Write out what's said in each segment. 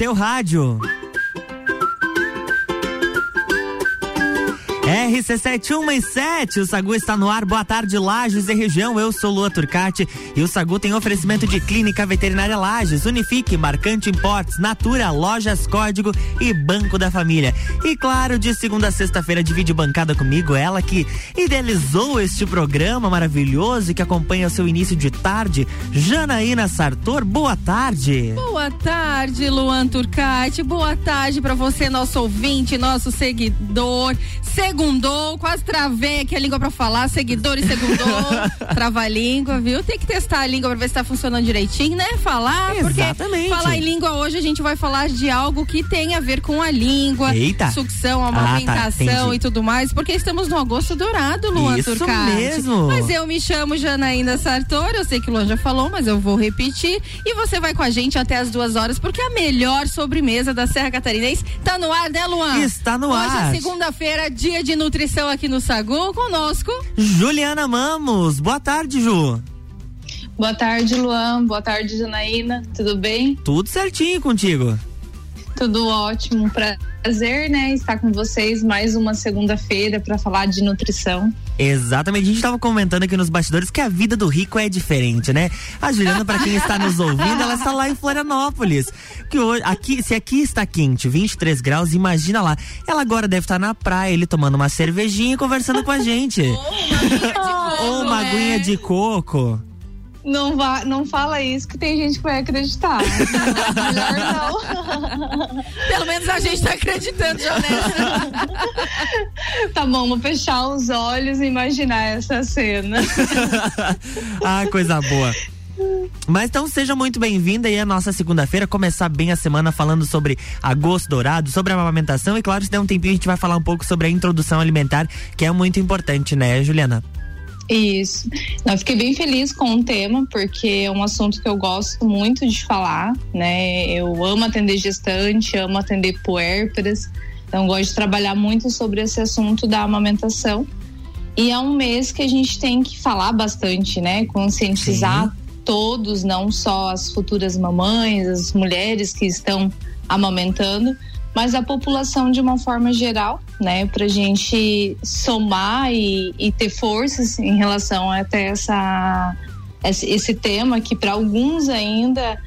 seu rádio. RC717, o Sagu está no ar. Boa tarde, Lages e região. Eu sou Lua Turcati e o Sagu tem oferecimento de Clínica Veterinária Lages, Unifique, Marcante Imports, Natura, Lojas Código e Banco da Família. E claro, de segunda a sexta-feira divide bancada comigo, ela que idealizou este programa maravilhoso e que acompanha o seu início de tarde, Janaína Sartor. Boa tarde. Boa tarde, Luan Turcati. Boa tarde para você, nosso ouvinte, nosso seguidor. Segundou, quase travei aqui a língua pra falar, seguidor e segundou, trava a língua, viu? Tem que testar a língua pra ver se tá funcionando direitinho, né? Falar, Exatamente. porque falar em língua hoje a gente vai falar de algo que tem a ver com a língua, Eita. sucção, Ah, tá, amamentação e tudo mais, porque estamos no agosto dourado, Luan Isso Turcati. mesmo. Mas eu me chamo Janaína Sartor, eu sei que o Luan já falou, mas eu vou repetir. E você vai com a gente até as duas horas, porque a melhor sobremesa da Serra Catarinense tá no ar, né, Luan? Está no Hoje ar. é segunda-feira, dia de nutrição aqui no Sagu, conosco. Juliana Mamos. Boa tarde, Ju. Boa tarde, Luan. Boa tarde, Janaína. Tudo bem? Tudo certinho contigo. Tudo ótimo. Prazer, né, estar com vocês mais uma segunda-feira para falar de nutrição. Exatamente, a gente tava comentando aqui nos bastidores que a vida do rico é diferente, né? A Juliana, para quem está nos ouvindo, ela está lá em Florianópolis. Que hoje, aqui, se aqui está quente, 23 graus, imagina lá. Ela agora deve estar na praia, ele tomando uma cervejinha e conversando com a gente. Ou uma né? aguinha de coco. Não vá, não fala isso que tem gente que vai acreditar. Melhor não. Pelo menos a gente tá acreditando já nessa. tá bom, vou fechar os olhos e imaginar essa cena. ah, coisa boa. Mas então seja muito bem-vinda aí a nossa segunda-feira, começar bem a semana falando sobre agosto dourado, sobre a amamentação e claro, se der um tempinho a gente vai falar um pouco sobre a introdução alimentar, que é muito importante, né, Juliana? Isso. Eu fiquei bem feliz com o tema, porque é um assunto que eu gosto muito de falar, né? Eu amo atender gestante, amo atender puérperas, então gosto de trabalhar muito sobre esse assunto da amamentação. E é um mês que a gente tem que falar bastante, né? Conscientizar Sim. todos, não só as futuras mamães, as mulheres que estão amamentando, mas a população de uma forma geral, né, para gente somar e, e, ter forças em relação até essa esse tema que para alguns ainda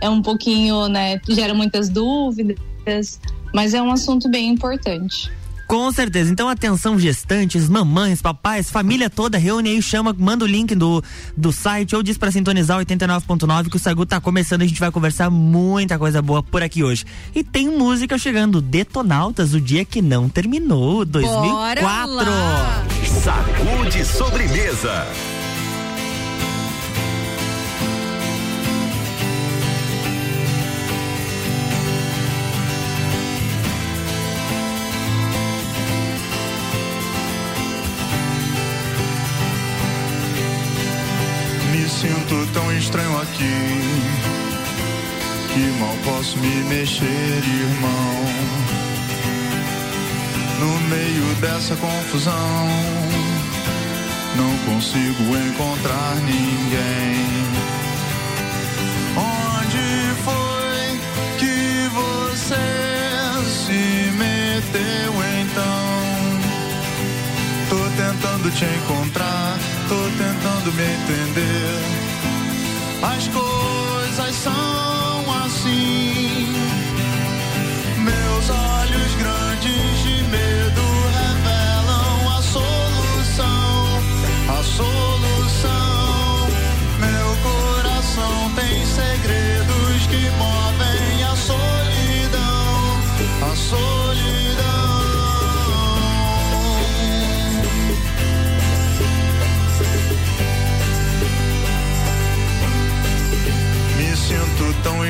é um pouquinho, né, gera muitas dúvidas, mas é um assunto bem importante. Com certeza. Então, atenção, gestantes, mamães, papais, família toda, reúne aí, chama, manda o link do, do site ou diz pra sintonizar 89.9 que o Sagu tá começando. A gente vai conversar muita coisa boa por aqui hoje. E tem música chegando, Detonautas, o dia que não terminou, 2004. Bora lá. Sacude sobremesa. Estranho aqui que mal posso me mexer, irmão. No meio dessa confusão, não consigo encontrar ninguém. Onde foi que você se meteu então? Tô tentando te encontrar, tô tentando me entender. As coisas são assim. Meus olhos grandes de medo revelam a solução, a solução. Meu coração tem segredos que movem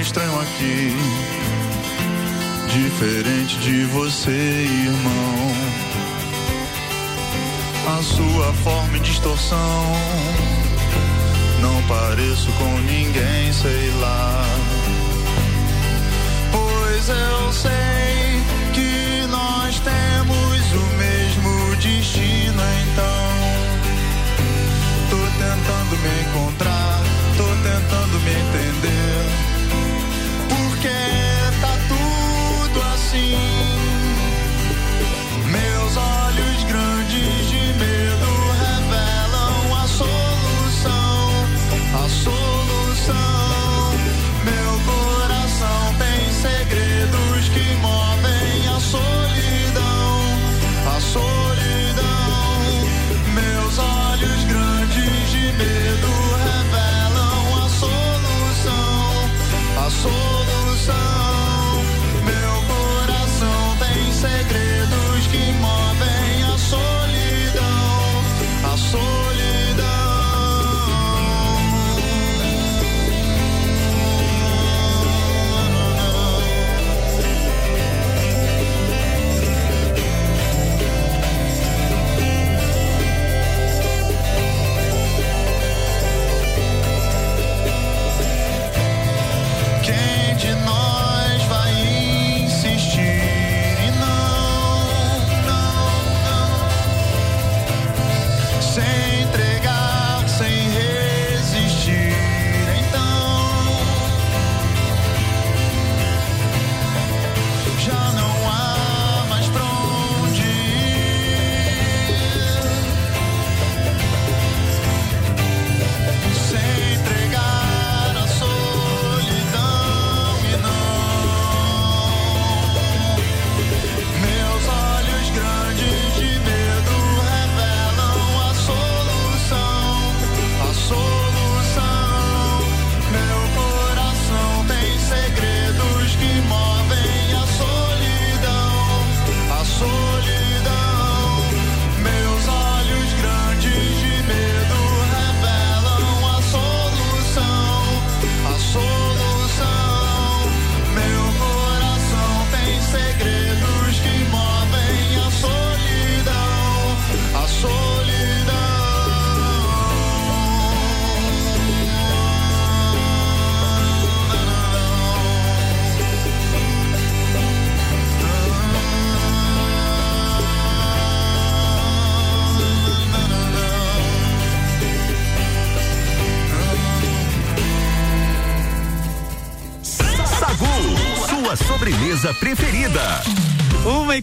estranho aqui, diferente de você, irmão. A sua forma e distorção, não pareço com ninguém, sei lá. Pois eu sei que nós temos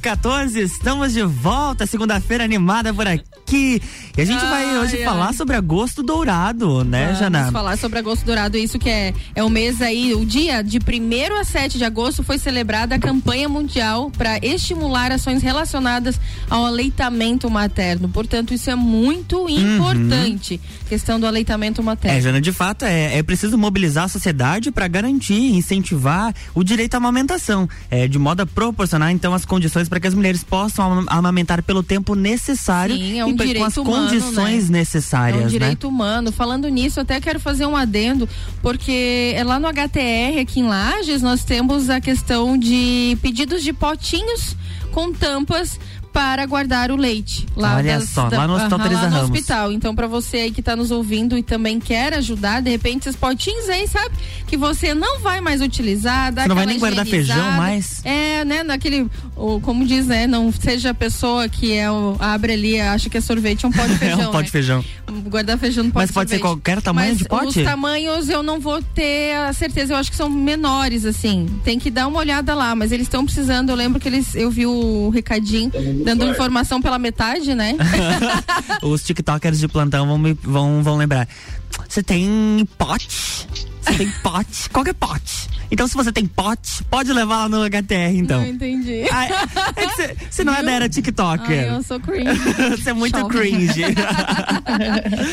14, estamos de volta, segunda-feira animada por aqui. E a gente Ai, vai hoje ai. falar sobre agosto dourado, né, Vamos Jana? falar sobre agosto dourado, isso que é, é o mês aí, o dia de 1 a 7 de agosto foi celebrada a campanha mundial para estimular ações relacionadas ao aleitamento materno. Portanto, isso é muito importante, questão do aleitamento materno. É, Jana, de fato é, é preciso mobilizar a sociedade para garantir, incentivar o direito à amamentação, é, de modo a proporcionar então as condições para que as mulheres possam ama- amamentar pelo tempo necessário Sim, é um e com as humano, condições né? necessárias, É um né? direito humano. Falando nisso, eu até quero fazer um adendo, porque é lá no HTR, aqui em Lages, nós temos a questão de pedidos de potinhos com tampas para guardar o leite. Lá Olha das- só, lá no Hospital Aham, Teresa Ramos. hospital. Então, para você aí que está nos ouvindo e também quer ajudar, de repente, esses potinhos aí, sabe? Que você não vai mais utilizar. dá Você não vai nem guardar feijão mais? É, né? Naquele, o, como diz, né? Não seja a pessoa que é o, abre ali, acha que é sorvete, é um pó de feijão. é um pó né? de feijão. guardar feijão no pote Mas de pode ser qualquer tamanho Mas de pote? Os tamanhos eu não vou ter a certeza, eu acho que são menores, assim. Tem que dar uma olhada lá, mas eles estão precisando, eu lembro que eles, eu vi o recadinho dando informação pela metade, né? Os tiktokers de plantão vão, me- vão, vão lembrar. Você tem pote? Você tem pote? Qualquer pote. Então, se você tem pote, pode levar lá no HTR, então. Não entendi. Ah, é Você não é da era Ai, TikToker. eu sou cringe. Você é muito cringe.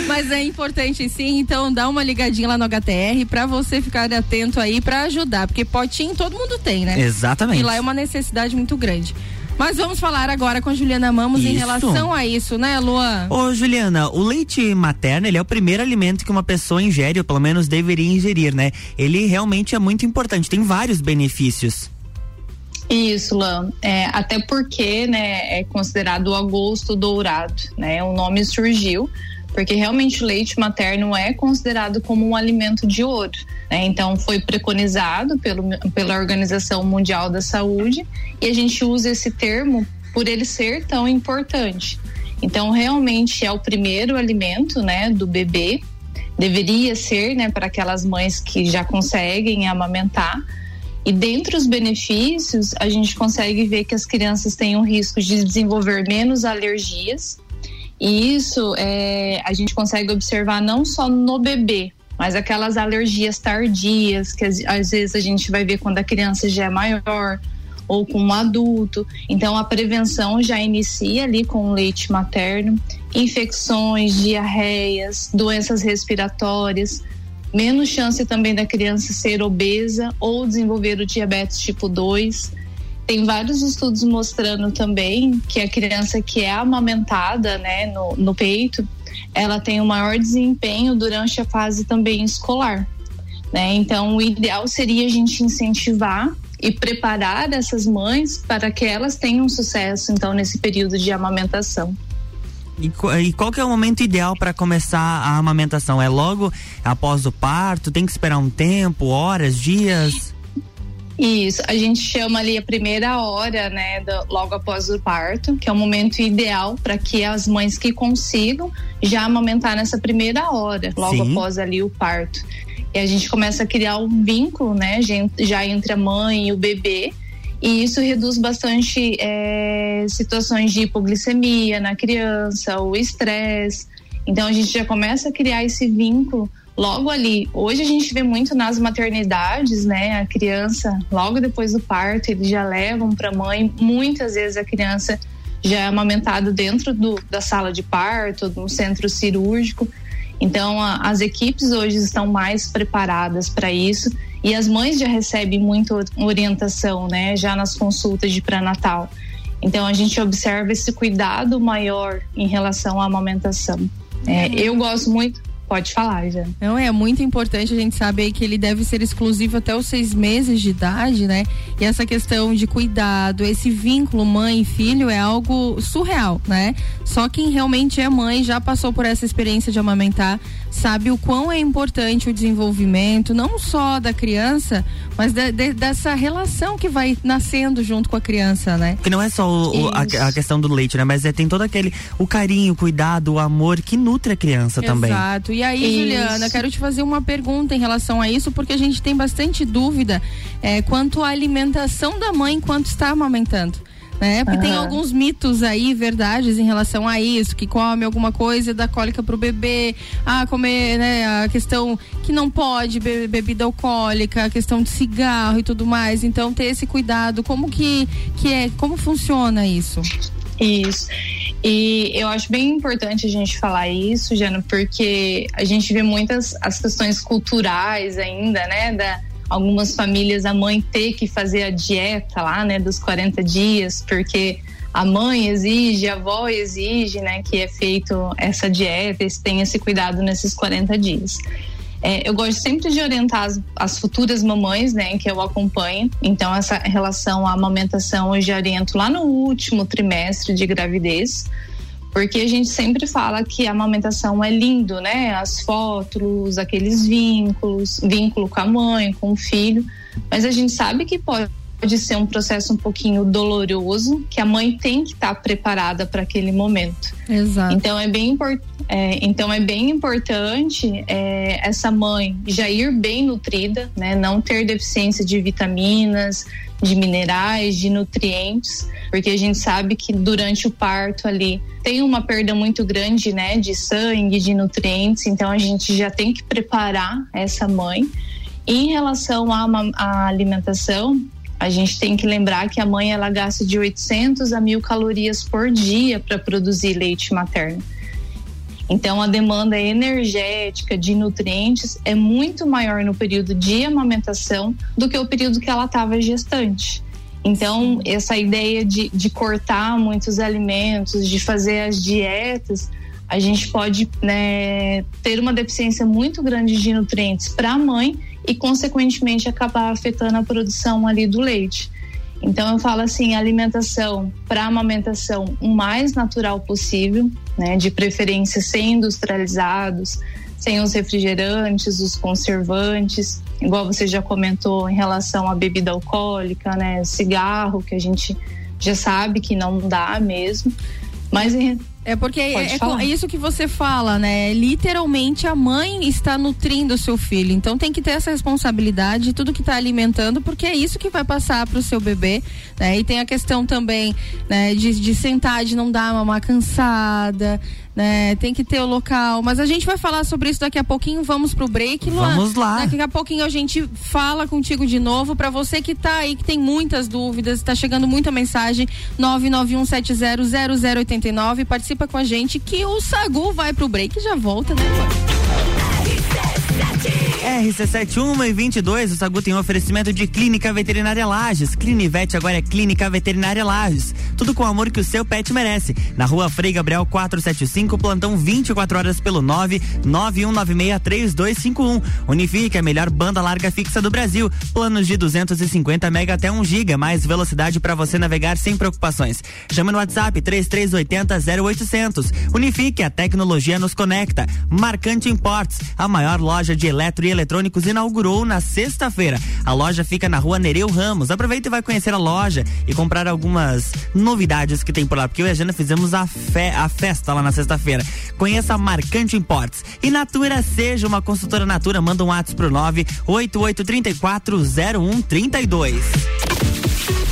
Mas é importante sim, então dá uma ligadinha lá no HTR pra você ficar atento aí pra ajudar, porque potinho todo mundo tem, né? Exatamente. E lá é uma necessidade muito grande. Mas vamos falar agora com a Juliana Mamos em Isso. relação a isso, né, Luan? Ô, Juliana, o leite materno, ele é o primeiro alimento que uma pessoa ingere, ou pelo menos deveria ingerir, né? Ele realmente é muito importante, tem vários benefícios. Isso, Lan. É, até porque, né, é considerado o agosto dourado, né? O nome surgiu porque realmente o leite materno é considerado como um alimento de ouro. Né? Então foi preconizado pelo, pela Organização Mundial da Saúde e a gente usa esse termo por ele ser tão importante. Então realmente é o primeiro alimento, né, do bebê. Deveria ser, né, para aquelas mães que já conseguem amamentar. E dentre os benefícios, a gente consegue ver que as crianças têm um risco de desenvolver menos alergias. E isso é, a gente consegue observar não só no bebê, mas aquelas alergias tardias, que às, às vezes a gente vai ver quando a criança já é maior ou com um adulto. Então a prevenção já inicia ali com o leite materno, infecções, diarreias, doenças respiratórias, menos chance também da criança ser obesa ou desenvolver o diabetes tipo 2. Tem vários estudos mostrando também que a criança que é amamentada né, no, no peito, ela tem o maior desempenho durante a fase também escolar. Né? Então, o ideal seria a gente incentivar e preparar essas mães para que elas tenham sucesso, então, nesse período de amamentação. E, e qual que é o momento ideal para começar a amamentação? É logo após o parto? Tem que esperar um tempo, horas, dias? Isso, a gente chama ali a primeira hora, né, do- logo após o parto, que é o momento ideal para que as mães que consigam já amamentar nessa primeira hora, logo Sim. após ali o parto. E a gente começa a criar um vínculo, né, já entre a mãe e o bebê, e isso reduz bastante é, situações de hipoglicemia na criança, o estresse. Então a gente já começa a criar esse vínculo logo ali. Hoje a gente vê muito nas maternidades, né? A criança, logo depois do parto, eles já levam para a mãe. Muitas vezes a criança já é amamentada dentro do, da sala de parto, no centro cirúrgico. Então, a, as equipes hoje estão mais preparadas para isso e as mães já recebem muita orientação, né? Já nas consultas de pré-natal. Então, a gente observa esse cuidado maior em relação à amamentação. É, eu gosto muito. Pode falar, já. Não, é muito importante a gente saber que ele deve ser exclusivo até os seis meses de idade, né? E essa questão de cuidado, esse vínculo mãe e filho é algo surreal, né? Só quem realmente é mãe, já passou por essa experiência de amamentar, sabe o quão é importante o desenvolvimento, não só da criança, mas de- de- dessa relação que vai nascendo junto com a criança, né? Porque não é só o- o- a, a questão do leite, né? Mas é, tem todo aquele, o carinho, o cuidado, o amor que nutre a criança também. Exato. E E aí, isso. Juliana, quero te fazer uma pergunta em relação a isso, porque a gente tem bastante dúvida é, quanto à alimentação da mãe enquanto está amamentando né? Porque uhum. tem alguns mitos aí, verdades em relação a isso, que come alguma coisa da cólica pro bebê, ah, comer, né, a questão que não pode beber bebida alcoólica, a questão de cigarro e tudo mais. Então ter esse cuidado, como que que é, como funciona isso? Isso. E eu acho bem importante a gente falar isso, Jana, porque a gente vê muitas as questões culturais ainda, né, da algumas famílias a mãe ter que fazer a dieta lá, né, dos 40 dias, porque a mãe exige, a avó exige, né, que é feito essa dieta, e tenha esse cuidado nesses 40 dias. É, eu gosto sempre de orientar as, as, futuras mamães, né, que eu acompanho. Então, essa relação à amamentação eu já oriento lá no último trimestre de gravidez porque a gente sempre fala que a amamentação é lindo, né? As fotos, aqueles vínculos, vínculo com a mãe, com o filho, mas a gente sabe que pode ser um processo um pouquinho doloroso, que a mãe tem que estar tá preparada para aquele momento. Exato. Então é bem, é, então é bem importante é, essa mãe já ir bem nutrida, né? Não ter deficiência de vitaminas, de minerais, de nutrientes, porque a gente sabe que durante o parto ali tem uma perda muito grande, né, de sangue, de nutrientes, então a gente já tem que preparar essa mãe. Em relação à alimentação, a gente tem que lembrar que a mãe ela gasta de 800 a mil calorias por dia para produzir leite materno. Então, a demanda energética de nutrientes é muito maior no período de amamentação do que o período que ela estava gestante. Então, essa ideia de, de cortar muitos alimentos, de fazer as dietas, a gente pode né, ter uma deficiência muito grande de nutrientes para a mãe e, consequentemente, acabar afetando a produção ali do leite. Então eu falo assim, alimentação para amamentação o mais natural possível, né, de preferência sem industrializados, sem os refrigerantes, os conservantes, igual você já comentou em relação à bebida alcoólica, né, cigarro, que a gente já sabe que não dá mesmo. Mas é porque é, é, isso que você fala, né? Literalmente a mãe está nutrindo o seu filho. Então tem que ter essa responsabilidade de tudo que está alimentando, porque é isso que vai passar para o seu bebê. Né? E tem a questão também né, de, de sentar, de não dar uma cansada né? Tem que ter o local. Mas a gente vai falar sobre isso daqui a pouquinho. Vamos pro break, Luan. Vamos lá. Daqui a pouquinho a gente fala contigo de novo. Para você que tá aí, que tem muitas dúvidas, tá chegando muita mensagem. 991700089. Participa com a gente que o Sagu vai pro break e já volta, né, Luan? RC71 e 22, o Sagu tem um oferecimento de Clínica Veterinária Lages. Clinivete agora é Clínica Veterinária Lages. Tudo com o amor que o seu pet merece. Na rua Frei Gabriel 475, plantão 24 horas pelo 991963251. Unifique, a melhor banda larga fixa do Brasil. Planos de 250 mega até 1 giga, mais velocidade para você navegar sem preocupações. Chama no WhatsApp 3380 0800. Unifique, a tecnologia nos conecta. Marcante Imports, a maior loja de eletro e eletrônicos inaugurou na sexta-feira. A loja fica na rua Nereu Ramos. Aproveita e vai conhecer a loja e comprar algumas novidades que tem por lá, porque eu e a Jana fizemos a, fe a festa lá na sexta-feira. Conheça a Marcante Imports. E Natura seja uma consultora Natura, manda um WhatsApp pro 988340132.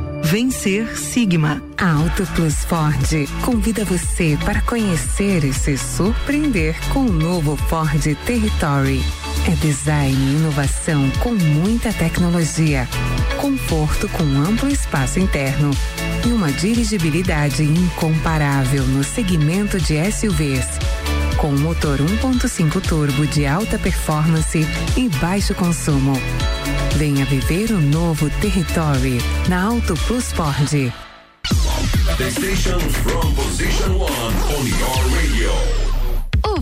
Vencer Sigma. A Auto Plus Ford convida você para conhecer e se surpreender com o novo Ford Territory. É design e inovação com muita tecnologia, conforto com amplo espaço interno e uma dirigibilidade incomparável no segmento de SUVs. Com motor 1.5 turbo de alta performance e baixo consumo. Venha viver o novo Territory na Auto Plus Ford. The station from position one on your radio.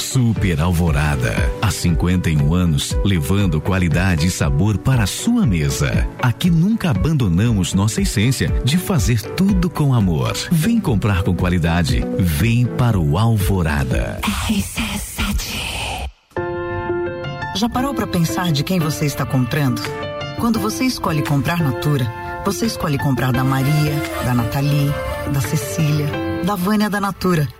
Super Alvorada. Há 51 anos, levando qualidade e sabor para a sua mesa. Aqui nunca abandonamos nossa essência de fazer tudo com amor. Vem comprar com qualidade. Vem para o Alvorada. Já parou para pensar de quem você está comprando? Quando você escolhe comprar Natura, você escolhe comprar da Maria, da Nathalie, da Cecília, da Vânia da Natura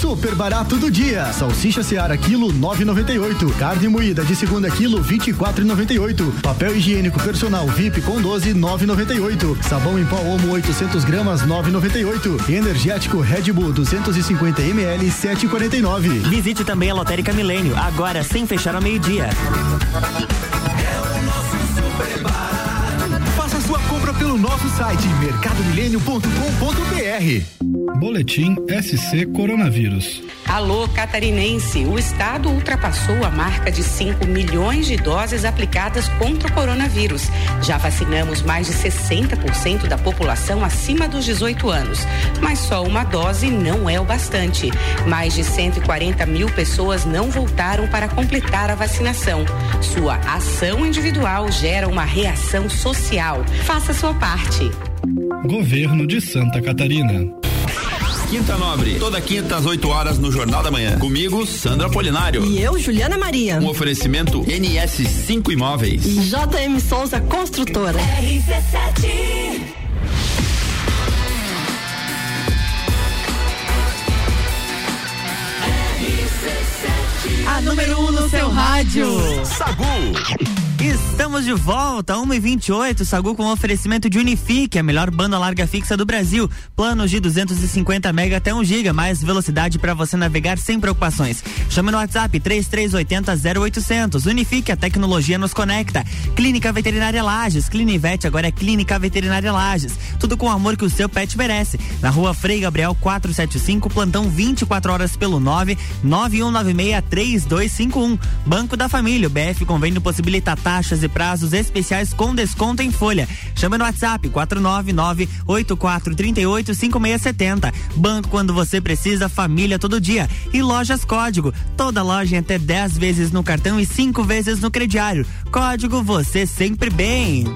Super barato do dia. Salsicha Seara quilo 9,98. Carne moída de segunda quilo 24,98. Papel higiênico personal VIP com 12 9,98. Sabão em pó Omo 800 gramas 9,98. Energético Red Bull 250 ml 7,49. Visite também a Lotérica Milênio agora sem fechar ao meio-dia. sua compra pelo nosso site mercadomilênio.com.br. Boletim SC Coronavírus. Alô, catarinense. O estado ultrapassou a marca de 5 milhões de doses aplicadas contra o coronavírus. Já vacinamos mais de 60% da população acima dos 18 anos. Mas só uma dose não é o bastante. Mais de 140 mil pessoas não voltaram para completar a vacinação. Sua ação individual gera uma reação social. Faça sua parte. Governo de Santa Catarina. Quinta Nobre, toda quinta às 8 horas no Jornal da Manhã. Comigo, Sandra Polinário. E eu, Juliana Maria. Um oferecimento NS5 Imóveis. E JM Souza Construtora. RC7. A número 1 um no seu rádio. Sagu. Estamos de volta, 1 e 28 Sagu com oferecimento de Unifique, a melhor banda larga fixa do Brasil. Planos de 250 mega até 1 giga, mais velocidade para você navegar sem preocupações. Chame no WhatsApp 3380 0800. Unifique, a tecnologia nos conecta. Clínica Veterinária Lages, Clinivete agora é Clínica Veterinária Lages. Tudo com o amor que o seu pet merece. Na rua Frei Gabriel 475, plantão 24 horas pelo 9 9196 3251. Banco da Família, o BF Convênio possibilita taxas e prazos especiais com desconto em folha. Chama no WhatsApp 499-8438-5670. Banco quando você precisa, família todo dia. E lojas Código. Toda loja em até 10 vezes no cartão e 5 vezes no crediário. Código você sempre bem.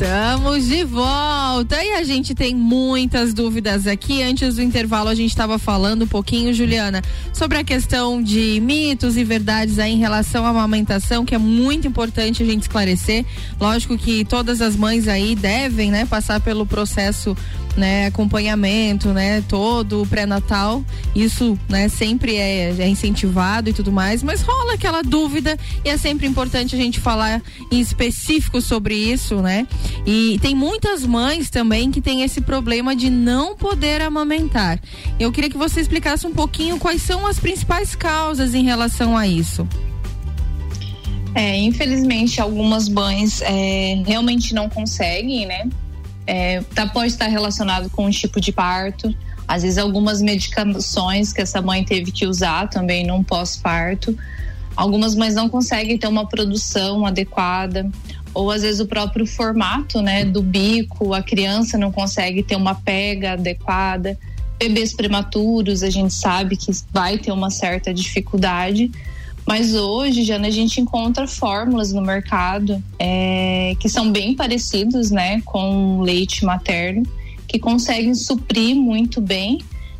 Estamos de volta e a gente tem muitas dúvidas aqui. Antes do intervalo, a gente estava falando um pouquinho, Juliana, sobre a questão de mitos e verdades aí em relação à amamentação, que é muito importante a gente esclarecer. Lógico que todas as mães aí devem, né, passar pelo processo né, acompanhamento, né, todo o pré-natal, isso, né, sempre é, é, incentivado e tudo mais, mas rola aquela dúvida e é sempre importante a gente falar em específico sobre isso, né? E tem muitas mães também que têm esse problema de não poder amamentar. Eu queria que você explicasse um pouquinho quais são as principais causas em relação a isso. É, infelizmente, algumas mães é, realmente não conseguem, né? É, tá, pode estar relacionado com o tipo de parto, às vezes algumas medicações que essa mãe teve que usar também num pós-parto. Algumas mães não conseguem ter uma produção adequada, ou às vezes o próprio formato, né, do bico, a criança não consegue ter uma pega adequada. Bebês prematuros, a gente sabe que vai ter uma certa dificuldade. Mas hoje, Jana, a gente encontra fórmulas no mercado é, que são bem parecidos né, com leite materno, que conseguem suprir muito bem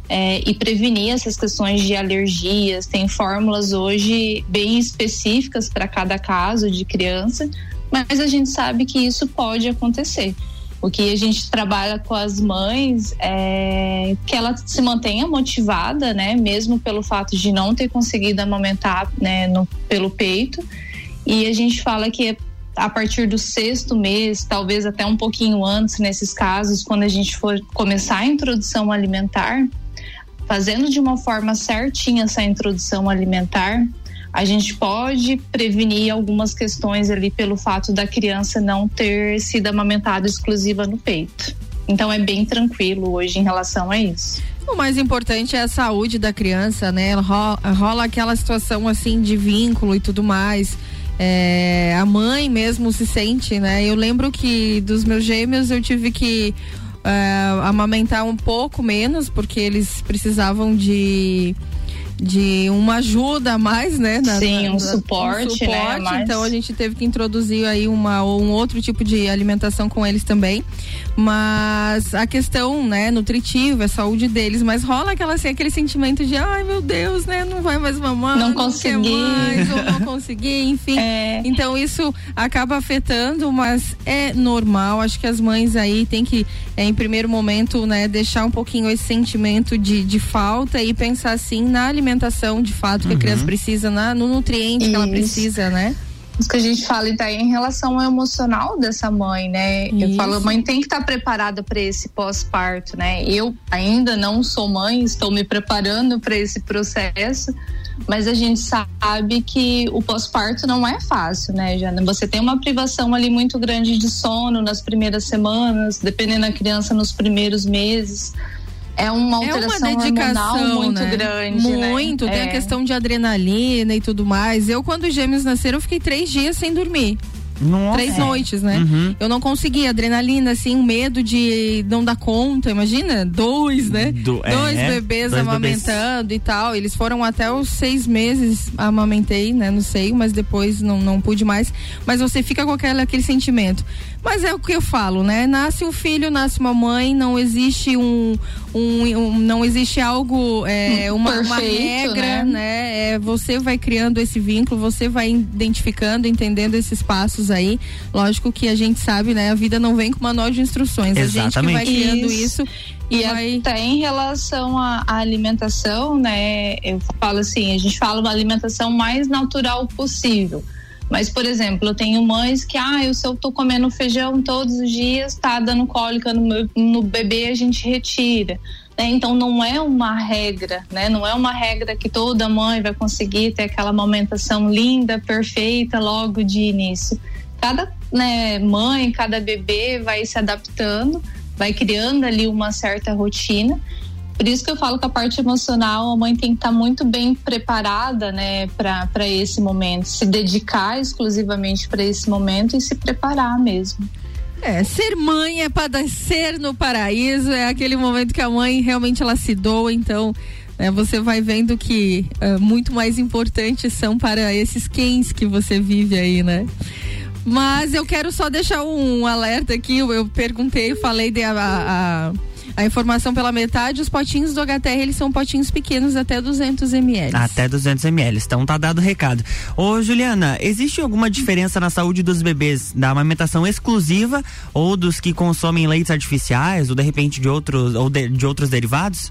é, e prevenir essas questões de alergias. Tem fórmulas hoje bem específicas para cada caso de criança, mas a gente sabe que isso pode acontecer. O que a gente trabalha com as mães é que ela se mantenha motivada, né, mesmo pelo fato de não ter conseguido amamentar, né, no, pelo peito. E a gente fala que a partir do sexto mês, talvez até um pouquinho antes, nesses casos, quando a gente for começar a introdução alimentar, fazendo de uma forma certinha essa introdução alimentar, a gente pode prevenir algumas questões ali pelo fato da criança não ter sido amamentada exclusiva no peito. Então é bem tranquilo hoje em relação a isso. O mais importante é a saúde da criança, né? Rola, rola aquela situação assim de vínculo e tudo mais. É, a mãe mesmo se sente, né? Eu lembro que dos meus gêmeos eu tive que é, amamentar um pouco menos porque eles precisavam de de uma ajuda a mais, né? Na, Sim, um na, suporte, um suporte né? Então a gente teve que introduzir aí uma um outro tipo de alimentação com eles também. Mas a questão, né, nutritiva, a saúde deles, mas rola aquela assim, aquele sentimento de, ai meu Deus, né, não vai mais mamar, não, não consegui, mais, ou não consegui, enfim. É. Então isso acaba afetando, mas é normal. Acho que as mães aí têm que, é, em primeiro momento, né, deixar um pouquinho esse sentimento de, de falta e pensar assim na alimentação alimentação de fato que uhum. a criança precisa, na, no nutriente Isso. que ela precisa, né? Isso que a gente fala e daí em relação ao emocional dessa mãe, né? Isso. Eu falo, a mãe tem que estar tá preparada para esse pós-parto, né? Eu ainda não sou mãe, estou me preparando para esse processo, mas a gente sabe que o pós-parto não é fácil, né, Jana? Você tem uma privação ali muito grande de sono nas primeiras semanas, dependendo da criança nos primeiros meses é uma alteração é uma dedicação muito né? grande. Né? Muito, né? tem é. a questão de adrenalina e tudo mais. Eu, quando os gêmeos nasceram, eu fiquei três dias sem dormir. Nossa. Três é. noites, né? Uhum. Eu não consegui, adrenalina, assim, um medo de não dar conta, imagina? Dois, né? Do, é, dois bebês dois amamentando bebês. e tal. Eles foram até os seis meses, amamentei, né? No seio, mas depois não, não pude mais. Mas você fica com aquele, aquele sentimento. Mas é o que eu falo, né? Nasce um filho, nasce uma mãe, não existe um, um, um não existe algo, é, uma, Perfeito, uma regra, né? né? É, você vai criando esse vínculo, você vai identificando, entendendo esses passos aí. Lógico que a gente sabe, né? A vida não vem com manual de instruções. Exatamente. A gente que vai criando isso. isso e vai... até em relação à, alimentação, né? Eu falo assim, a gente fala uma alimentação mais natural possível. Mas, por exemplo, eu tenho mães que, ah, eu, se eu tô comendo feijão todos os dias, tá dando cólica no, meu, no bebê, a gente retira. Né? Então, não é uma regra, né? Não é uma regra que toda mãe vai conseguir ter aquela amamentação linda, perfeita, logo de início. Cada né, mãe, cada bebê vai se adaptando, vai criando ali uma certa rotina Por isso que eu falo que a parte emocional, a mãe tem que estar muito bem preparada, né, para esse momento, se dedicar exclusivamente para esse momento e se preparar mesmo. É, ser mãe é padecer no paraíso, é aquele momento que a mãe realmente ela se doa, então né, você vai vendo que é, muito mais importantes são para esses quens que você vive aí, né? Mas eu quero só deixar um alerta aqui, eu, eu perguntei, falei de a, a a informação pela metade, os potinhos do HTR, eles são potinhos pequenos, até 200 ml. Até 200 ml, então tá dado o recado. Ô Juliana, existe alguma diferença na saúde dos bebês da amamentação exclusiva ou dos que consomem leites artificiais ou de repente de outros, ou de, de outros derivados?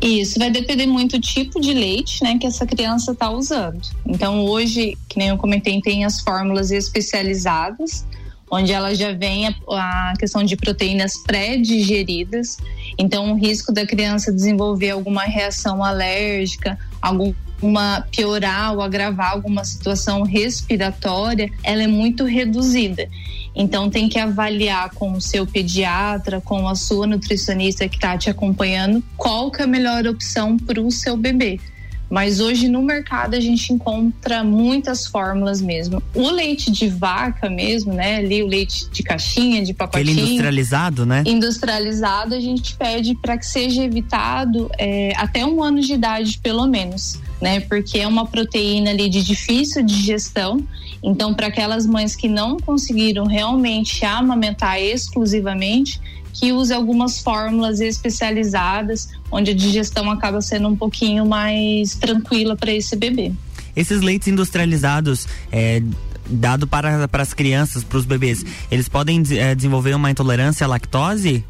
Isso vai depender muito do tipo de leite, né, que essa criança está usando. Então hoje, que nem eu comentei, tem as fórmulas especializadas onde ela já vem a, a questão de proteínas pré-digeridas. Então, o risco da criança desenvolver alguma reação alérgica, alguma piorar ou agravar alguma situação respiratória, ela é muito reduzida. Então tem que avaliar com o seu pediatra, com a sua nutricionista que está te acompanhando, qual que é a melhor opção para o seu bebê. Mas hoje no mercado a gente encontra muitas fórmulas mesmo. O leite de vaca mesmo, né? Ali o leite de caixinha, de pacotinho. Aquele industrializado, né? Industrializado, a gente pede para que seja evitado é, até um ano de idade, pelo menos, né? Porque é uma proteína ali de difícil digestão. Então, para aquelas mães que não conseguiram realmente amamentar exclusivamente, que use algumas fórmulas especializadas, onde a digestão acaba sendo um pouquinho mais tranquila para esse bebê. Esses leites industrializados, é, dado para, para as crianças, para os bebês, eles podem é, desenvolver uma intolerância à lactose?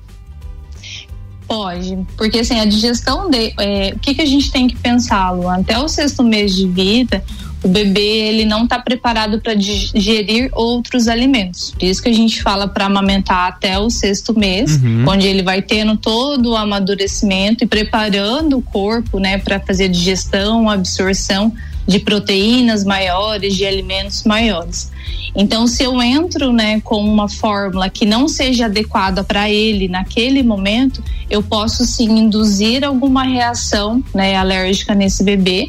Pode, porque assim, a digestão de. É, o que, que a gente tem que pensar, Lu? Até o sexto mês de vida, o bebê ele não está preparado para digerir outros alimentos. Por isso que a gente fala para amamentar até o sexto mês, uhum. onde ele vai tendo todo o amadurecimento e preparando o corpo, né, para fazer digestão, absorção de proteínas maiores, de alimentos maiores. Então, se eu entro, né, com uma fórmula que não seja adequada para ele naquele momento, eu posso sim induzir alguma reação, né, alérgica nesse bebê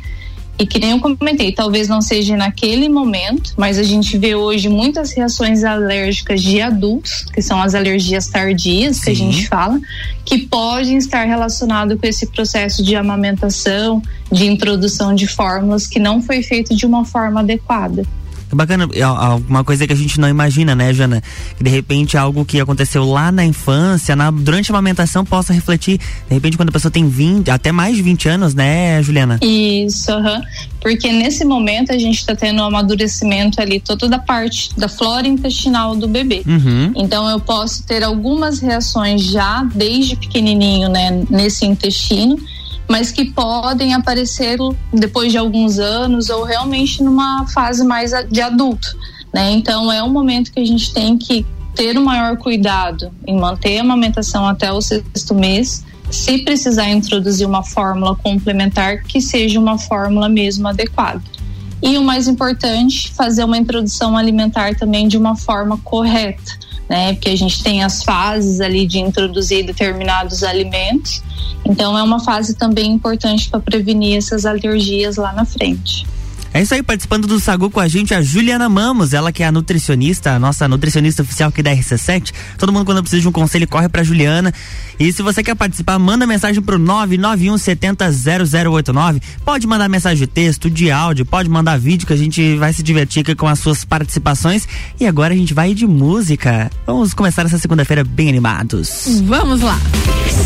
e que nem eu comentei, talvez não seja naquele momento, mas a gente vê hoje muitas reações alérgicas de adultos, que são as alergias tardias, Sim. que a gente fala, que podem estar relacionados com esse processo de amamentação, de introdução de fórmulas que não foi feito de uma forma adequada. É bacana, é uma coisa que a gente não imagina, né, Jana? Que de repente algo que aconteceu lá na infância, na, durante a amamentação, possa refletir, de repente, quando a pessoa tem 20, até mais de 20 anos, né, Juliana? Isso, uhum. porque nesse momento a gente está tendo um amadurecimento ali, toda da parte da flora intestinal do bebê. Uhum. Então eu posso ter algumas reações já desde pequenininho, né, nesse intestino mas que podem aparecer depois de alguns anos ou realmente numa fase mais de adulto, né? Então é um momento que a gente tem que ter o maior cuidado em manter a amamentação até o sexto mês. Se precisar introduzir uma fórmula complementar, que seja uma fórmula mesmo adequada. E o mais importante, fazer uma introdução alimentar também de uma forma correta, né? Porque a gente tem as fases ali de introduzir determinados alimentos então é uma fase também importante para prevenir essas alergias lá na frente. É isso aí, participando do Sagu com a gente, a Juliana Mamos, ela que é a nutricionista, a nossa nutricionista oficial aqui da RC7. Todo mundo quando precisa de um conselho corre pra Juliana. E se você quer participar, manda mensagem pro 991 70 0089. Pode mandar mensagem de texto, de áudio, pode mandar vídeo que a gente vai se divertir aqui com as suas participações. E agora a gente vai de música. Vamos começar essa segunda-feira bem animados. Vamos lá.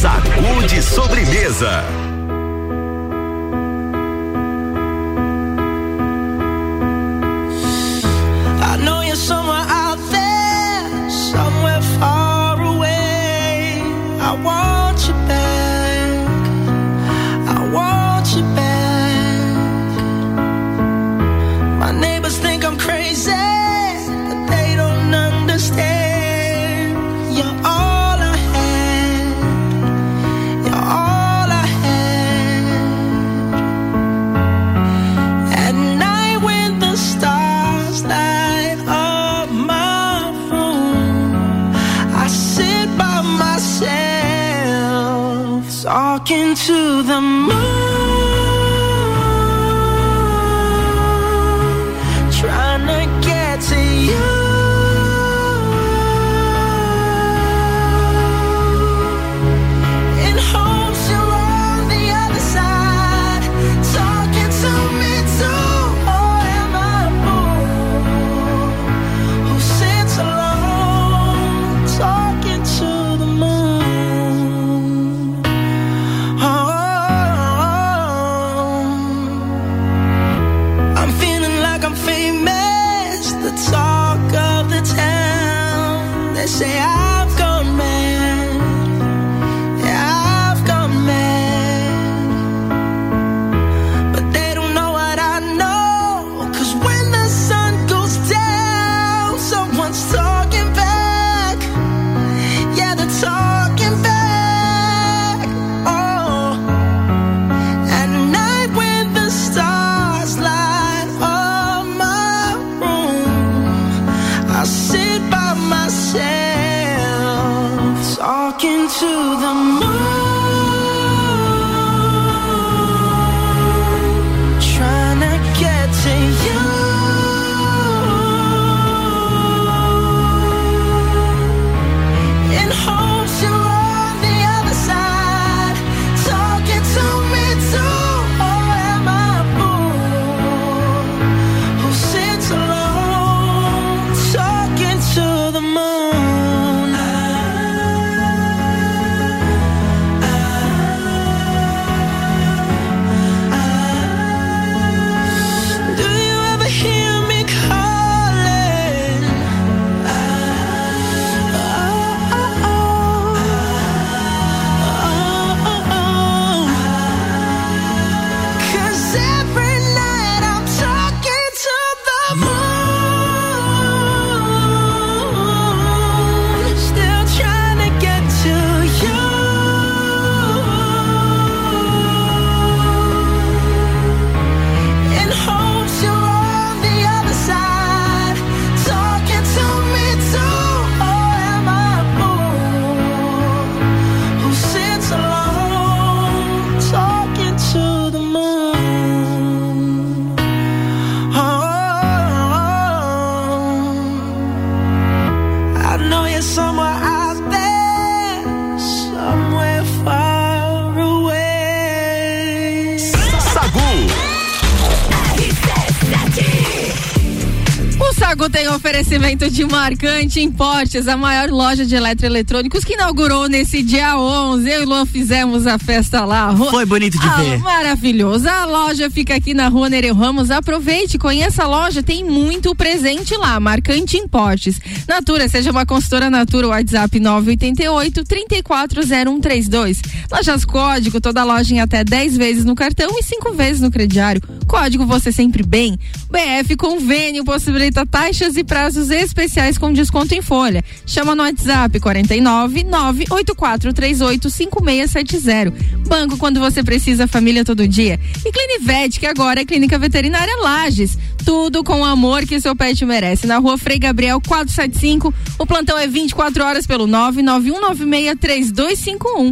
Sacude sobremesa. into the moon. Oferecimento de Marcante Importes, a maior loja de eletroeletrônicos que inaugurou nesse dia 11. Eu e Luan fizemos a festa lá. Foi bonito de Ah, ver. Maravilhoso. A loja fica aqui na rua Nereu Ramos. Aproveite, conheça a loja, tem muito presente lá. Marcante Importes. Natura, seja uma consultora Natura, WhatsApp 988 340132. Lojas Código, toda loja em até 10 vezes no cartão e 5 vezes no crediário. Código você sempre bem. BF Convênio possibilita taxas e prazos especiais com desconto em folha. Chama no WhatsApp 49 98438 5670. Banco quando você precisa, família todo dia. E Clinivete, que agora é Clínica Veterinária Lages. Tudo com o amor que seu pet merece. Na rua Frei Gabriel 475. O plantão é 24 horas pelo 991963251.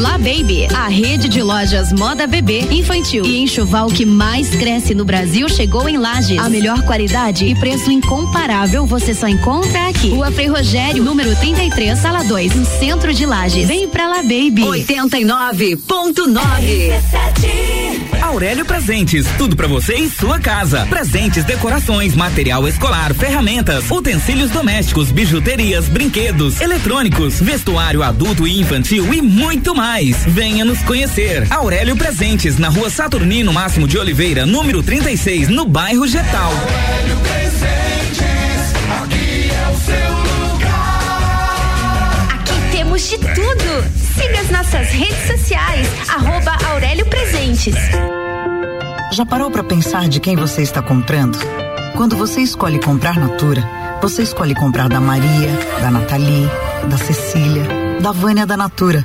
La Baby, a rede de lojas moda bebê, infantil e enxoval que mais cresce no Brasil chegou em Lages. A melhor qualidade e preço incomparável você só encontra aqui. Rua Frei Rogério, número 33, sala 2, no centro de Lages. Vem pra La Baby. 89.9 Aurélio Presentes, tudo pra você em sua casa. Presentes, decorações, material escolar, ferramentas, utensílios domésticos, bijuterias, brinquedos, eletrônicos, vestuário adulto e infantil e muito mais. Venha nos conhecer. Aurélio Presentes, na rua Saturnino Máximo de Oliveira, número 36, no bairro Getal. Aurélio Presentes, aqui é o seu lugar. Aqui temos de tudo. Siga as nossas redes sociais, arroba Aurélio Presentes. Já parou para pensar de quem você está comprando? Quando você escolhe comprar Natura, você escolhe comprar da Maria, da Nathalie, da Cecília, da Vânia da Natura.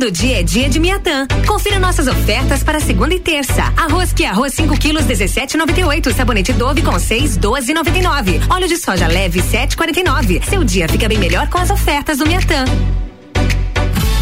Todo dia é dia de Miatã. Confira nossas ofertas para segunda e terça. Arroz que arroz 5 quilos 17,98. Sabonete Dove com 6 12,99. Óleo de soja leve 7,49. Seu dia fica bem melhor com as ofertas do Miatã.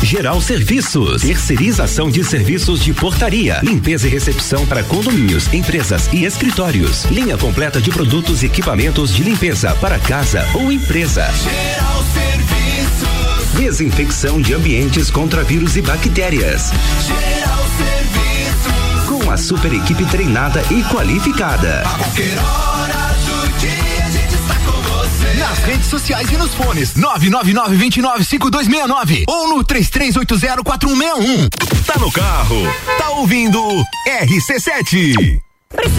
Geral Serviços, terceirização de serviços de portaria, limpeza e recepção para condomínios, empresas e escritórios. Linha completa de produtos e equipamentos de limpeza para casa ou empresa. Geral Serviços, Desinfecção de ambientes contra vírus e bactérias. Geral Serviços, Com a super equipe treinada e qualificada. a qualquer hora do dia a gente está com você. Nas redes sociais e nos fones 999-295269 ou no 33804161. Tá no carro, tá ouvindo RC7.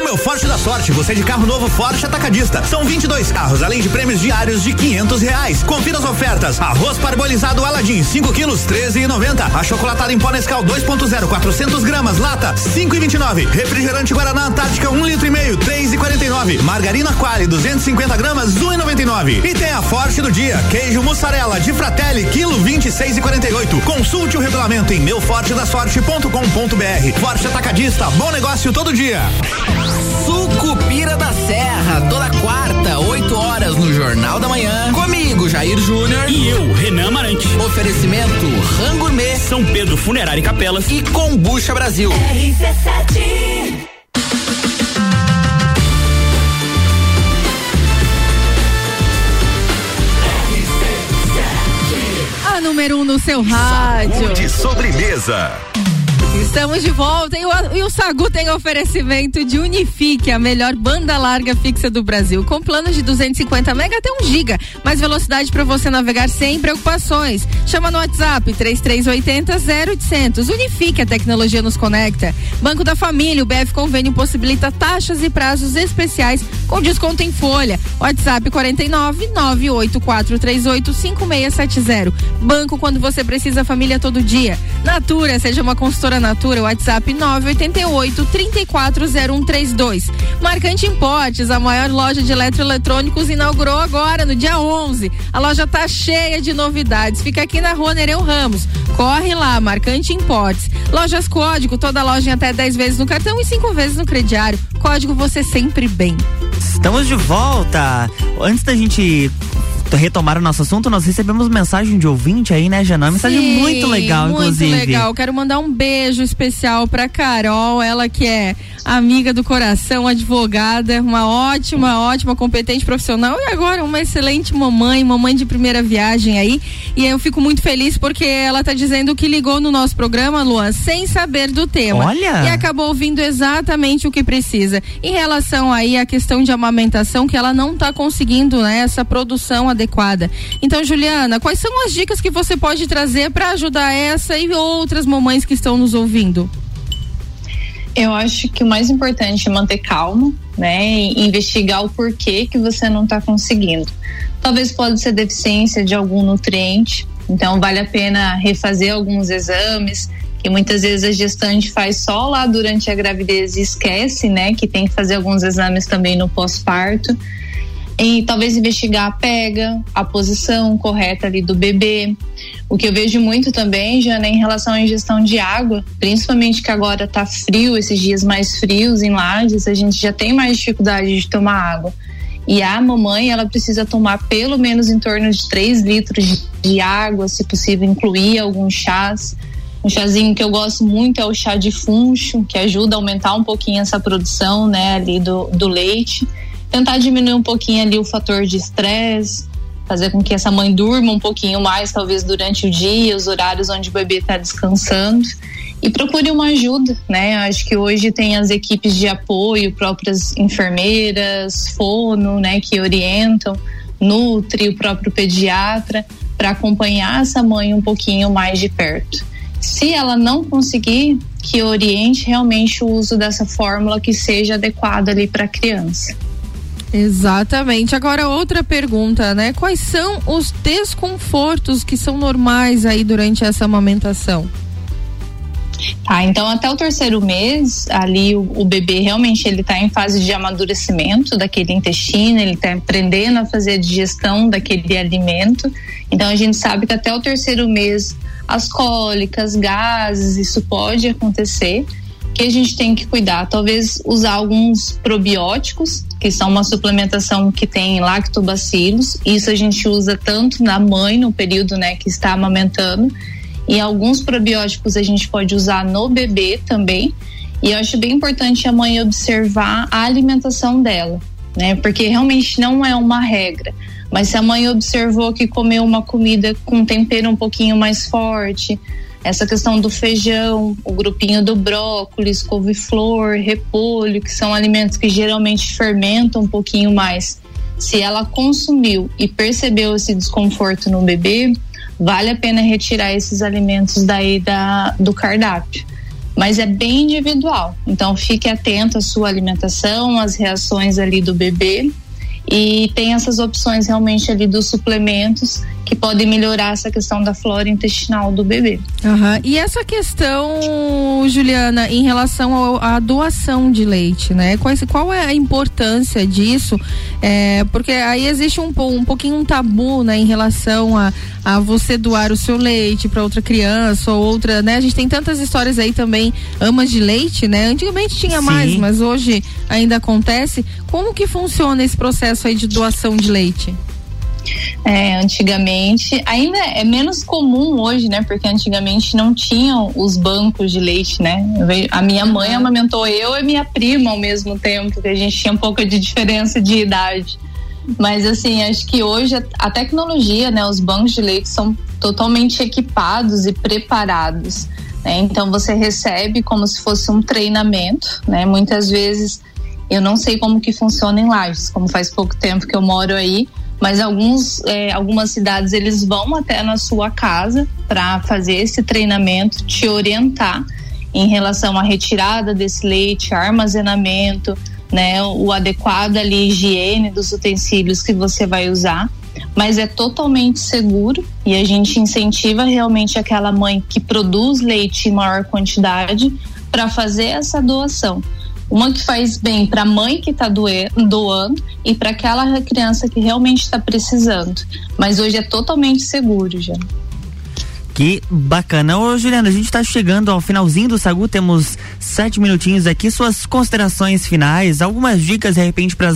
Meu Forte da Sorte. Você de carro novo Forte Atacadista. São 22 carros, além de prêmios diários de 500 reais. Confira as ofertas. Arroz parbolizado Aladim, 5 quilos, 13,90. A chocolatada em pó Nescau 2.0, 400 gramas, lata, 5,29. Refrigerante Guaraná Antártica, 1 litro e meio, 3,49. Margarina Quali, 250 gramas, 1,99. E tem a Forte do dia. Queijo mussarela de Fratelli, quilo 26,48. Consulte o regulamento em meufortedasorte.com.br. Forte Atacadista, bom negócio todo dia. Sucupira da Serra, toda quarta, 8 horas no Jornal da Manhã. Comigo, Jair Júnior. E eu, Renan Amarante. Oferecimento Rangourmet, São Pedro Funerária e Capelas. e Combucha Brasil. RC7. A número um no seu rádio. De sobremesa. Estamos de volta e o, e o Sagu tem oferecimento de Unifique, a melhor banda larga fixa do Brasil, com planos de 250 mega até 1 giga, mais velocidade para você navegar sem preocupações. Chama no WhatsApp 3380 0800. Unifique, a tecnologia nos conecta. Banco da Família, o BF Convênio possibilita taxas e prazos especiais com desconto em folha. WhatsApp 49 98438 5670. Banco quando você precisa, família todo dia. Natura, seja uma consultora Natura, WhatsApp 988 340132. Marcante Importes, a maior loja de eletroeletrônicos, inaugurou agora, no dia 11. A loja tá cheia de novidades. Fica aqui na rua Nereu Ramos. Corre lá, Marcante Importes. Lojas Código, toda loja em até 10 vezes no cartão e 5 vezes no crediário. Código Você Sempre Bem. Estamos de volta. Antes da gente retomar o nosso assunto, nós recebemos mensagem de ouvinte aí, né, Jana? Mensagem Sim, muito legal, muito inclusive. legal. Quero mandar um beijo especial pra Carol, ela que é amiga do coração, advogada, uma ótima, ótima, competente profissional e agora uma excelente mamãe, mamãe de primeira viagem aí. E eu fico muito feliz porque ela tá dizendo que ligou no nosso programa, Luan, sem saber do tema. Olha! E acabou ouvindo exatamente o que precisa. Em relação aí à questão de amamentação, que ela não tá conseguindo, né, essa produção adequada. Então, Juliana, quais são as dicas que você pode trazer para ajudar essa e outras mamães que estão nos ouvindo? Eu acho que o mais importante é manter calma, né? E investigar o porquê que você não está conseguindo. Talvez pode ser deficiência de algum nutriente, então vale a pena refazer alguns exames, que muitas vezes a gestante faz só lá durante a gravidez e esquece, né? Que tem que fazer alguns exames também no pós-parto e talvez investigar a pega, a posição correta ali do bebê. O que eu vejo muito também, Jana, é em relação à ingestão de água, principalmente que agora tá frio, esses dias mais frios em Lages, a gente já tem mais dificuldade de tomar água. E a mamãe, ela precisa tomar pelo menos em torno de 3 litros de água, se possível, incluir alguns chás. Um chazinho que eu gosto muito é o chá de funcho, que ajuda a aumentar um pouquinho essa produção, né, ali do, do leite tentar diminuir um pouquinho ali o fator de estresse, fazer com que essa mãe durma um pouquinho mais, talvez durante o dia, os horários onde o bebê está descansando. E procure uma ajuda, né? Acho que hoje tem as equipes de apoio, próprias enfermeiras, fono, né, que orientam, Nutri, o próprio pediatra, para acompanhar essa mãe um pouquinho mais de perto. Se ela não conseguir, que oriente realmente o uso dessa fórmula que seja adequada ali para a criança. Exatamente. Agora outra pergunta, né? Quais são os desconfortos que são normais aí durante essa amamentação? Tá, então até o terceiro mês, ali o, o bebê realmente ele está em fase de amadurecimento daquele intestino, ele está aprendendo a fazer a digestão daquele alimento. Então a gente sabe que até o terceiro mês as cólicas, gases, isso pode acontecer que a gente tem que cuidar? Talvez usar alguns probióticos, que são uma suplementação que tem lactobacilos. Isso a gente usa tanto na mãe no período, né, que está amamentando, e alguns probióticos a gente pode usar no bebê também. E eu acho bem importante a mãe observar a alimentação dela, né? Porque realmente não é uma regra. Mas se a mãe observou que comeu uma comida com tempero um pouquinho mais forte, essa questão do feijão, o grupinho do brócolis, couve-flor, repolho, que são alimentos que geralmente fermentam um pouquinho mais. Se ela consumiu e percebeu esse desconforto no bebê, vale a pena retirar esses alimentos daí da, do cardápio. Mas é bem individual, então fique atento à sua alimentação, às reações ali do bebê e tem essas opções realmente ali dos suplementos que podem melhorar essa questão da flora intestinal do bebê. Uhum. E essa questão, Juliana, em relação à doação de leite, né? Qual, qual é a importância disso? É, porque aí existe um, um pouquinho um tabu, né, em relação a, a você doar o seu leite para outra criança ou outra, né? A gente tem tantas histórias aí também, amas de leite, né? Antigamente tinha Sim. mais, mas hoje ainda acontece. Como que funciona esse processo aí de doação de leite? É, antigamente, ainda é menos comum hoje, né? Porque antigamente não tinham os bancos de leite, né? A minha mãe amamentou eu e minha prima ao mesmo tempo, que a gente tinha um pouco de diferença de idade. Mas assim, acho que hoje a tecnologia, né? Os bancos de leite são totalmente equipados e preparados. Né? Então você recebe como se fosse um treinamento, né? Muitas vezes eu não sei como que funciona em Lages, como faz pouco tempo que eu moro aí, mas alguns, é, algumas cidades eles vão até na sua casa para fazer esse treinamento, te orientar em relação à retirada desse leite, armazenamento, né, o adequado ali higiene dos utensílios que você vai usar, mas é totalmente seguro e a gente incentiva realmente aquela mãe que produz leite em maior quantidade para fazer essa doação uma que faz bem para a mãe que está doando e para aquela criança que realmente está precisando. Mas hoje é totalmente seguro já. Que bacana. Ô, Juliana, a gente está chegando ao finalzinho do Sagu, temos sete minutinhos aqui. Suas considerações finais, algumas dicas, de repente, para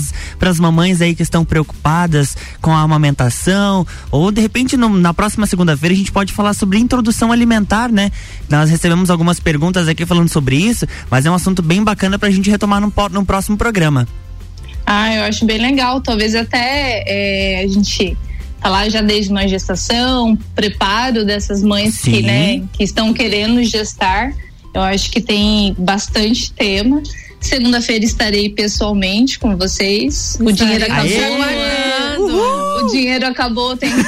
as mamães aí que estão preocupadas com a amamentação, ou de repente, no, na próxima segunda-feira, a gente pode falar sobre introdução alimentar, né? Nós recebemos algumas perguntas aqui falando sobre isso, mas é um assunto bem bacana para a gente retomar no, no próximo programa. Ah, eu acho bem legal. Talvez até é, a gente falar já desde uma gestação, preparo dessas mães Sim. que, né, que estão querendo gestar. Eu acho que tem bastante tema. Segunda-feira estarei pessoalmente com vocês. O dinheiro acabou. O dinheiro acabou, tem né?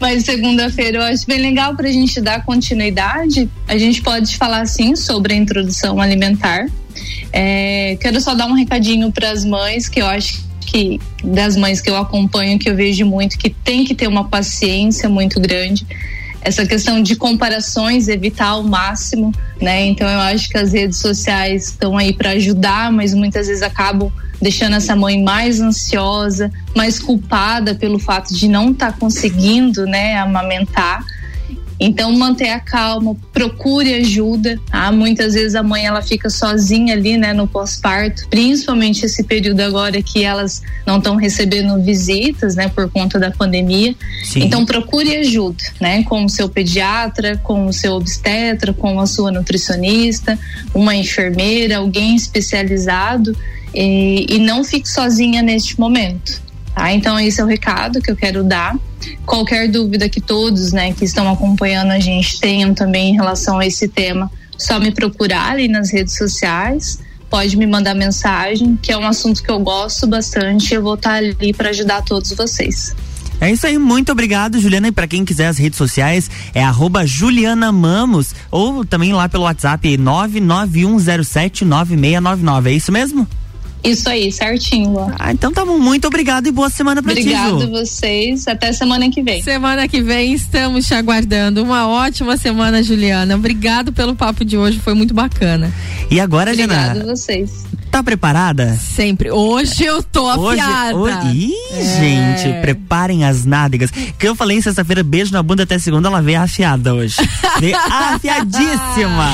Mas segunda-feira eu acho bem legal para a gente dar continuidade. A gente pode falar sim sobre a introdução alimentar. É, quero só dar um recadinho para as mães que eu acho que das mães que eu acompanho que eu vejo muito que tem que ter uma paciência muito grande. Essa questão de comparações evitar ao máximo né? Então eu acho que as redes sociais estão aí para ajudar mas muitas vezes acabam deixando essa mãe mais ansiosa mais culpada pelo fato de não estar tá conseguindo né amamentar então manter a calma, procure ajuda. Tá? Muitas vezes a mãe ela fica sozinha ali, né, no pós-parto, principalmente esse período agora que elas não estão recebendo visitas, né, por conta da pandemia. Sim. Então procure ajuda, né, com o seu pediatra, com o seu obstetra, com a sua nutricionista, uma enfermeira, alguém especializado e, e não fique sozinha neste momento. Tá? Então esse é o recado que eu quero dar. Qualquer dúvida que todos, né, que estão acompanhando a gente tenham também em relação a esse tema, só me procurar ali nas redes sociais. Pode me mandar mensagem, que é um assunto que eu gosto bastante. Eu vou estar ali para ajudar todos vocês. É isso aí, muito obrigado, Juliana. E para quem quiser as redes sociais, é Juliana Mamos, ou também lá pelo WhatsApp 991079699. É isso mesmo? Isso aí, certinho. Ó. Ah, então tá bom. Muito obrigado e boa semana pra Obrigado ti, Ju. vocês. Até semana que vem. Semana que vem estamos te aguardando. Uma ótima semana, Juliana. Obrigado pelo papo de hoje, foi muito bacana. E agora, Obrigado Jana, a vocês. tá preparada? Sempre. Hoje eu tô afiada. Hoje, Ih, É. gente, preparem as nádegas. Que eu falei em sexta-feira, beijo na bunda até segunda, ela veio afiada hoje. veio afiadíssima.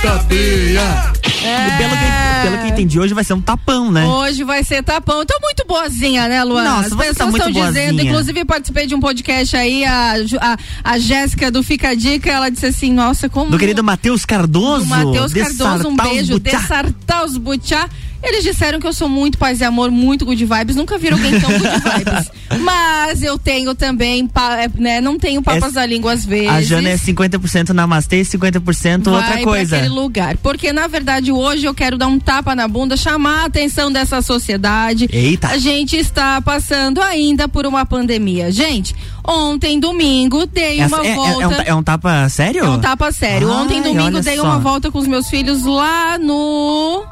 Pia. E Pelo que, pelo que entendi, hoje vai ser um tapão, né? Hoje vai ser tapão. Tô muito boazinha, né, Luana? Nossa, As tá pessoas muito estão dizendo, boazinha. inclusive participei de um podcast aí, a, a, a Jéssica do Fica a Dica, ela disse assim, nossa, como... Do querido Matheus Cardoso. do Matheus Cardoso, um beijo, Butiá. de Sartal os Butiá. Eles disseram que eu sou muito paz e amor, muito good vibes. Nunca viram alguém tão good vibes. Mas eu tenho também, é, né? Não tenho papas É- da língua às vezes. A Jana é 50% namastê e 50% outra Vai coisa. Pra aquele lugar. Porque, na verdade, hoje eu quero dar um tapa na bunda, chamar a atenção dessa sociedade. Eita. A gente está passando ainda por uma pandemia. Gente, ontem, domingo, dei Essa- uma é, é- volta. é um, ta- é um tapa sério? É um tapa sério. Ontem, domingo, dei só. uma volta com os meus filhos lá no.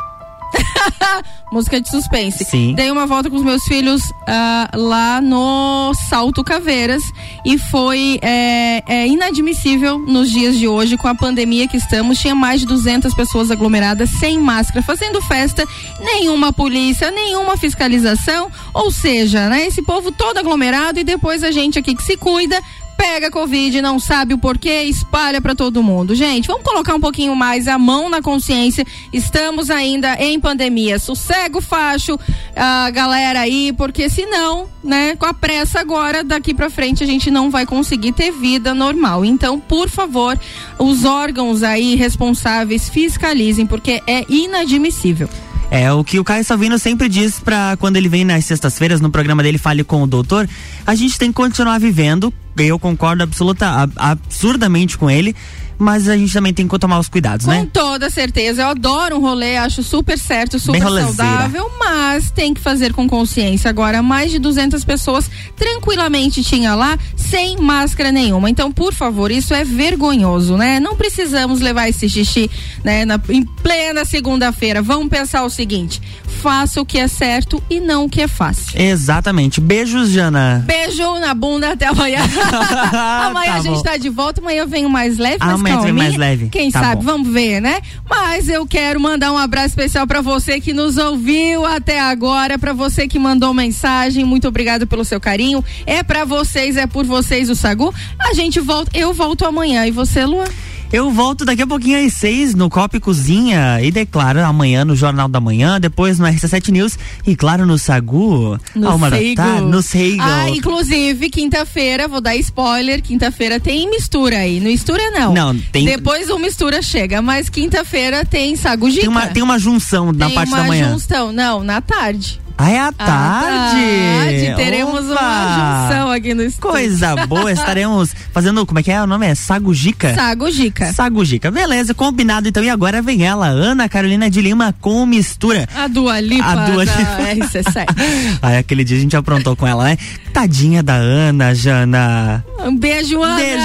Música de suspense. Sim. Dei uma volta com os meus filhos ah, lá no Salto Caveiras e foi é, é inadmissível nos dias de hoje, com a pandemia que estamos. Tinha mais de 200 pessoas aglomeradas sem máscara, fazendo festa, nenhuma polícia, nenhuma fiscalização. Ou seja, né, esse povo todo aglomerado e depois a gente aqui que se cuida pega Covid, não sabe o porquê, espalha pra todo mundo. Gente, vamos colocar um pouquinho mais a mão na consciência. Estamos ainda em pandemia. Sossego facho, a galera aí, porque senão, né, com a pressa agora, daqui pra frente a gente não vai conseguir ter vida normal. Então, por favor, os órgãos aí responsáveis fiscalizem, porque é inadmissível. É o que o Caio Salvino sempre diz pra quando ele vem nas sextas-feiras no programa dele Fale com o Doutor. A gente tem que continuar vivendo. Eu concordo absoluta, absurdamente com ele. Mas a gente também tem que tomar os cuidados, Com né? toda certeza. Eu adoro um rolê, acho super certo, super saudável, mas tem que fazer com consciência. Agora, mais de 200 pessoas tranquilamente tinha lá, sem máscara nenhuma. Então, por favor, isso é vergonhoso, né? Não precisamos levar esse xixi, né, na, em plena segunda-feira. Vamos pensar o seguinte: faça o que é certo e não o que é fácil. Exatamente. Beijos, Jana. Beijo na bunda até amanhã. amanhã Tá a gente bom. tá de volta, amanhã eu venho mais leve, mas Amanhã vem mais leve. Quem Tá sabe, bom. vamos ver, né? Mas eu quero mandar um abraço especial pra você que nos ouviu até agora, pra você que mandou mensagem, muito obrigado pelo seu carinho. É pra vocês, é por vocês o Sagu. A gente volta, eu volto amanhã e você, Luan? Eu volto daqui a pouquinho às seis no Copa Cozinha e declaro amanhã no Jornal da Manhã, depois no RC7 News e claro no Sagu, No uma da Seigo. tarde, no Seigo. Ah, inclusive, quinta-feira, vou dar spoiler, quinta-feira tem mistura aí. No mistura não. Não, tem- Depois o mistura chega, mas quinta-feira tem Sagu Gica. Tem uma, tem uma junção na Tem parte uma da manhã. junção, não, na tarde. Ah, é à tarde. tarde, teremos Opa. uma junção aqui no estúdio. Coisa boa, estaremos fazendo, como é que é o nome? É Sagujica? Sagujica. Sagujica, beleza, combinado então. E agora vem ela, Ana Carolina de Lima com mistura. A Dua Lipa A Dua da Lipa. RC7. Aí aquele dia a gente aprontou com ela, né? Tadinha da Ana, Jana. Um beijo, Ana. Beijo!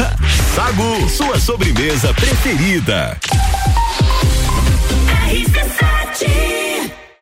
Sagu, sua sobremesa preferida. RC7